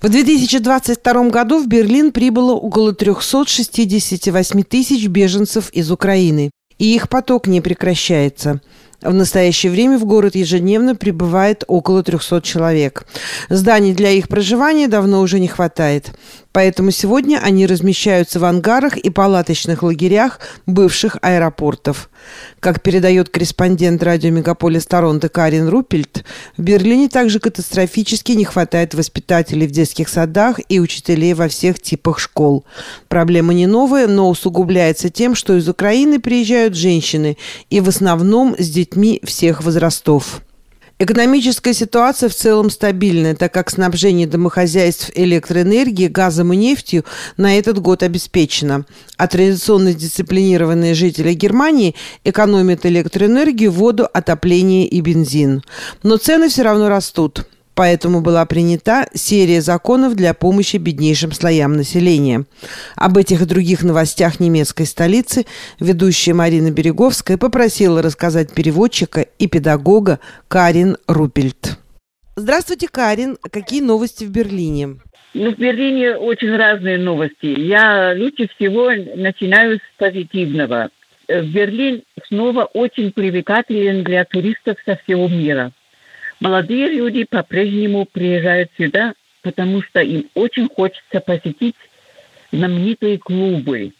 В 2022 году в Берлин прибыло около 368 тысяч беженцев из Украины, и их поток не прекращается. В настоящее время в город ежедневно прибывает около 300 человек. Зданий для их проживания давно уже не хватает. Поэтому сегодня они размещаются в ангарах и палаточных лагерях бывших аэропортов. Как передает корреспондент радио «Мегаполис Торонто» Карин Рупельт, в Берлине также катастрофически не хватает воспитателей в детских садах и учителей во всех типах школ. Проблема не новая, но усугубляется тем, что из Украины приезжают женщины и в основном с детьми всех возрастов. Экономическая ситуация в целом стабильная, так как снабжение домохозяйств электроэнергией, газом и нефтью на этот год обеспечено. А традиционно дисциплинированные жители Германии экономят электроэнергию, воду, отопление и бензин. Но цены все равно растут. Поэтому была принята серия законов для помощи беднейшим слоям населения. Об этих и других новостях немецкой столицы ведущая Марина Береговская попросила рассказать переводчика и педагога Карин Рупельт. Здравствуйте, Карин. Какие новости в Берлине? Ну, в Берлине очень разные новости. Я лучше всего начинаю с позитивного. Э, Берлин снова очень привлекателен для туристов со всего мира. Молодые люди по-прежнему приезжают сюда, потому что им очень хочется посетить знаменитые клубы.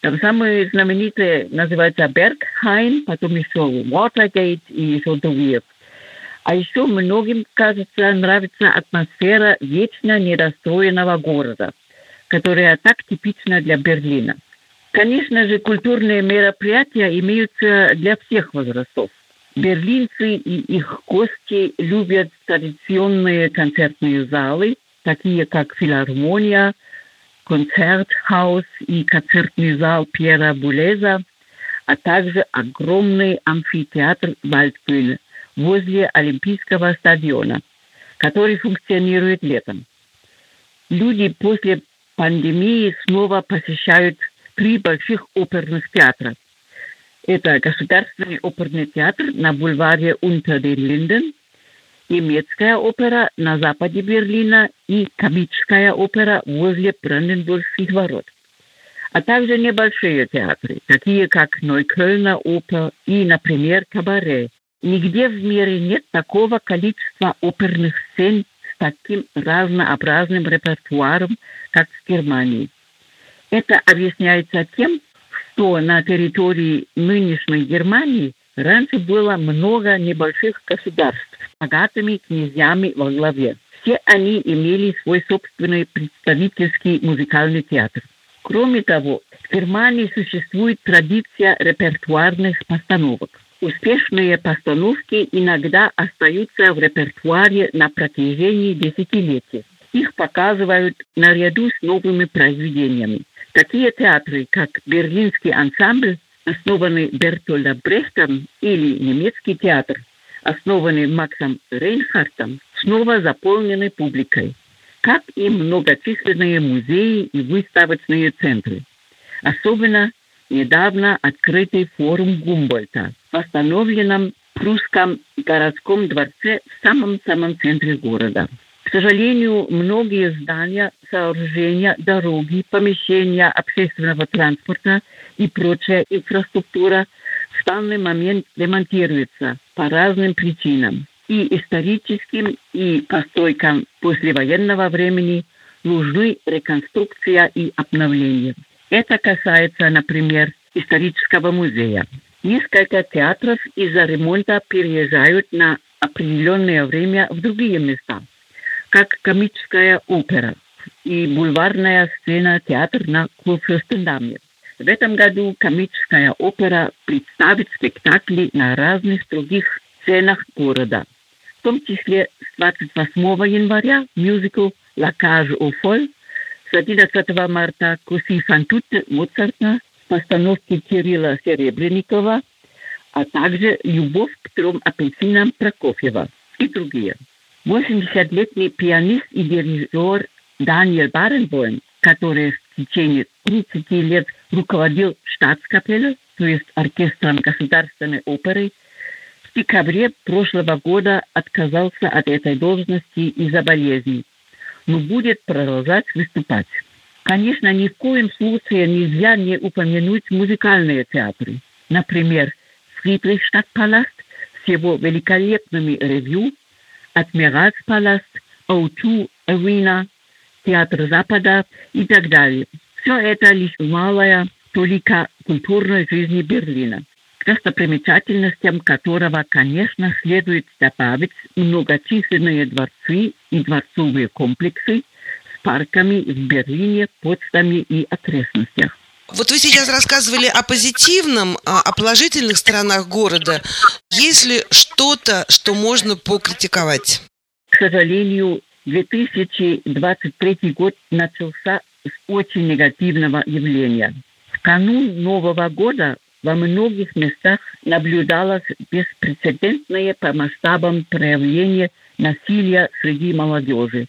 Там самые знаменитые называются Бергхайн, потом еще Watergate и еще другие. А еще многим, кажется, нравится атмосфера вечно недостроенного города, которая так типична для Берлина. Конечно же, культурные мероприятия имеются для всех возрастов. Берлинцы и их гости любят традиционные концертные залы, такие как филармония, концертхаус и концертный зал Пьера Булеза, а также огромный амфитеатр Вальдбюhne возле Олимпийского стадиона, который функционирует летом. Люди после пандемии снова посещают три больших оперных театра – это Государственный оперный театр на бульваре Унтер-ден-Линден, немецкая опера на западе Берлина и комическая опера возле Бранденбургских ворот. А также небольшие театры, такие как Нойкёльна опера и, например, Кабаре. Нигде в мире нет такого количества оперных сцен с таким разнообразным репертуаром, как в Германии. Это объясняется тем, что на территории нынешней Германии раньше было много небольших государств с богатыми князьями во главе. Все они имели свой собственный представительский музыкальный театр. Кроме того, в Германии существует традиция репертуарных постановок. Успешные постановки иногда остаются в репертуаре на протяжении десятилетий. Их показывают наряду с новыми произведениями. Такие театры, как Берлинский ансамбль, основанный Бертольдом Брехтом, или немецкий театр, основанный Максом Рейнхартом, снова заполнены публикой, как и многочисленные музеи и выставочные центры. Особенно недавно открытый форум Гумбольта, восстановленном прусском городском дворце в самом-самом центре города. К сожалению, многие здания, сооружения, дороги, помещения общественного транспорта и прочая инфраструктура в данный момент ремонтируются по разным причинам. И историческим, и постройкам послевоенного времени нужны реконструкция и обновление. Это касается, например, исторического музея. Несколько театров из-за ремонта переезжают на определенное время в другие места – как комическая опера и бульварная сцена театр на Курфюрстендаме. В этом году комическая опера представит спектакли на разных других сценах города. В том числе с 28 января мюзикл «La cage au fol», с 11 марта «Куси фантуте» Моцарта, постановки Кирилла Серебренникова, а также «Любовь к трем апельсинам» Прокофьева и другие. 80-летний пианист и дирижер Даниэль Баренбойм, который в течение 30 лет руководил штатскапеллой, то есть оркестром государственной оперы, в декабре прошлого года отказался от этой должности из-за болезни. но будет продолжать выступать. Конечно, ни в коем случае нельзя не упомянуть музыкальные театры. Например, Фридрихштадтпаласт с его великолепными ревью, Адмиральспаласт, O2 Arena, Театр Запада и так далее. Все это лишь малая толика культурной жизни Берлина к достопримечательностям которого, конечно, следует добавить многочисленные дворцы и дворцовые комплексы с парками в Берлине, Потсдаме и окрестностях. Вот вы сейчас рассказывали о позитивном, о положительных сторонах города. Есть ли что-то, что можно покритиковать? К сожалению, 2023 год начался с очень негативного явления. В канун Нового года во многих местах наблюдалось беспрецедентное по масштабам проявление насилия среди молодежи.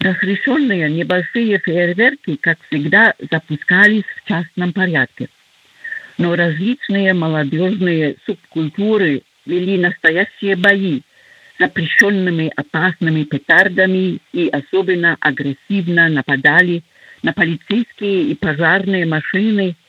Разрешенные небольшие фейерверки, как всегда, запускались в частном порядке. Но различные молодежные субкультуры вели настоящие бои запрещенными опасными петардами и особенно агрессивно нападали на полицейские и пожарные машины –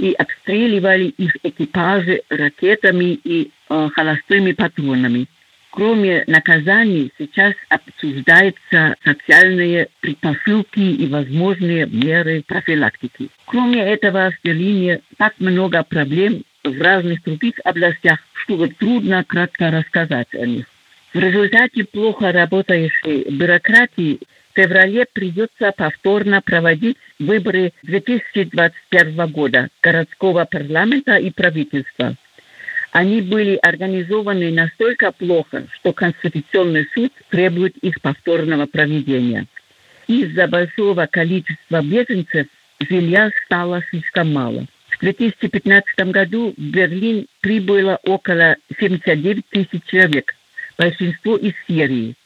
и обстреливали их экипажи ракетами и э, холостыми патронами. Кроме наказаний, сейчас обсуждаются социальные предпосылки и возможные меры профилактики. Кроме этого, в Берлине так много проблем в разных других областях, что трудно кратко рассказать о них. В результате плохо работающей бюрократии в феврале придется повторно проводить выборы 2021 года городского парламента и правительства. Они были организованы настолько плохо, что Конституционный суд требует их повторного проведения. Из-за большого количества беженцев жилья стало слишком мало. В 2015 году в Берлин прибыло около 79 тысяч человек, большинство из Сирии.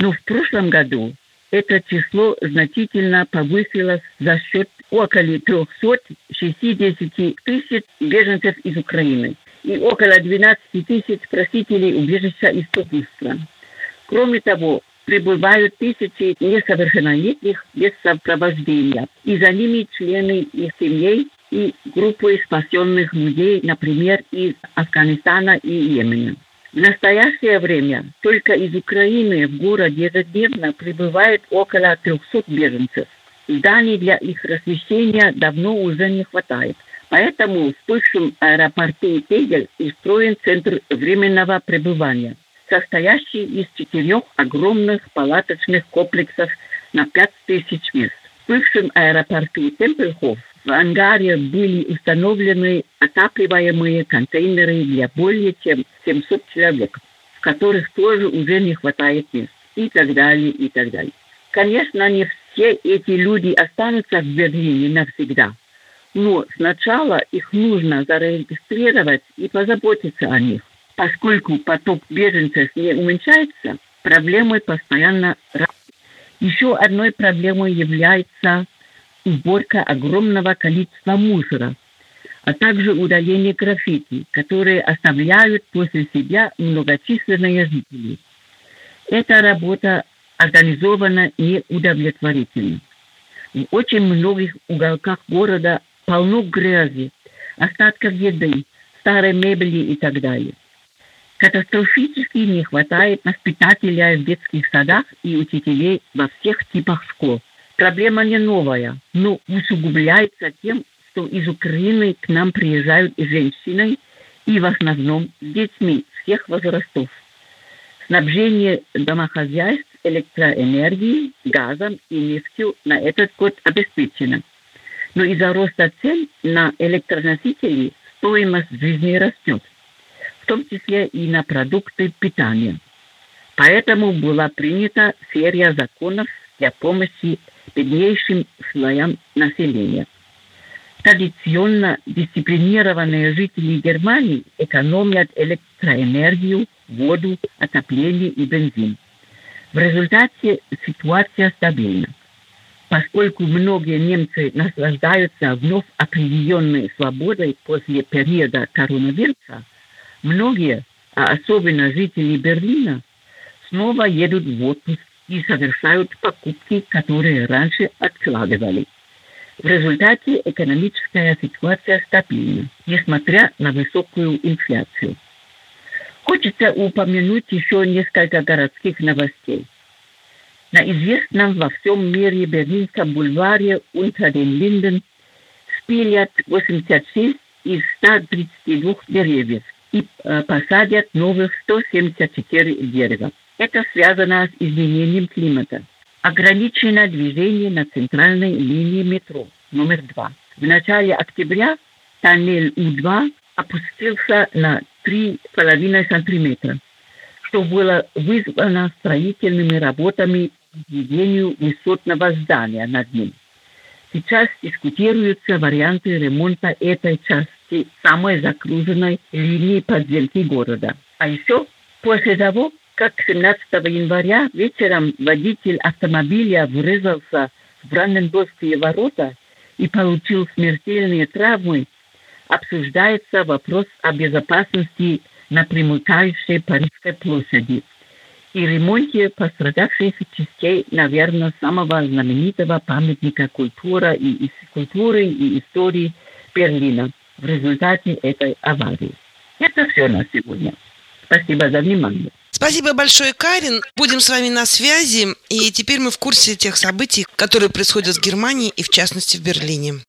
Но в прошлом году это число значительно повысилось за счет около 360 тысяч беженцев из Украины и около 12 тысяч просителей убежища других стран. Кроме того, прибывают тысячи несовершеннолетних без сопровождения, и за ними члены их семей и группы спасенных людей, например, из Афганистана и Йемена. В настоящее время только из Украины в город ежедневно прибывает около 300 беженцев. Зданий для их размещения давно уже не хватает. Поэтому в бывшем аэропорту Тегель устроен центр временного пребывания, состоящий из четырех огромных палаточных комплексов на 5000 мест. В бывшем аэропорту Темпельхоф в ангаре были установлены отапливаемые контейнеры для более чем 700 человек, в которых тоже уже не хватает мест, и так далее, и так далее. Конечно, не все эти люди останутся в Берлине навсегда, но сначала их нужно зарегистрировать и позаботиться о них. Поскольку поток беженцев не уменьшается, проблемы постоянно растут. Еще одной проблемой является уборка огромного количества мусора, а также удаление граффити, которые оставляют после себя многочисленные жители. Эта работа организована неудовлетворительно. В очень многих уголках города полно грязи, остатков еды, старой мебели и так далее. Катастрофически не хватает воспитателей в детских садах и учителей во всех типах школ – Проблема не новая, но усугубляется тем, что из Украины к нам приезжают женщины и в основном с детьми всех возрастов. Снабжение домохозяйств электроэнергией, газом и нефтью на этот год обеспечено. Но из-за роста цен на электроносители стоимость жизни растет, в том числе и на продукты питания. Поэтому была принята серия законов для помощи беднейшим слоям населения. Традиционно дисциплинированные жители Германии экономят электроэнергию, воду, отопление и бензин. В результате ситуация стабильна. Поскольку многие немцы наслаждаются вновь определенной свободой после периода коронавируса, многие, а особенно жители Берлина, снова едут в отпуск и совершают покупки, которые раньше откладывали. В результате экономическая ситуация стабильна, несмотря на высокую инфляцию. Хочется упомянуть еще несколько городских новостей. На известном во всем мире Берлинском бульваре unter den Linden спилят 86 из 132 деревьев и э, посадят новых 174 дерева. Это связано с изменением климата. Ограничено движение на центральной линии метро номер 2. В начале октября тоннель У-2 опустился на 3,5 сантиметра, что было вызвано строительными работами по введению высотного здания над ним. Сейчас дискутируются варианты ремонта этой части самой загруженной линии подземки города. А еще после того, как 17 января вечером водитель автомобиля врезался в Бранденбургские ворота и получил смертельные травмы, обсуждается вопрос о безопасности на примыкающей Парижской площади и ремонте пострадавших частей, наверное, самого знаменитого памятника культуры и, культуры и истории Берлина в результате этой аварии. Это все на сегодня. Спасибо за внимание. Спасибо большое, Карин. Будем с вами на связи. И теперь мы в курсе тех событий, которые происходят в Германии и, в частности, в Берлине.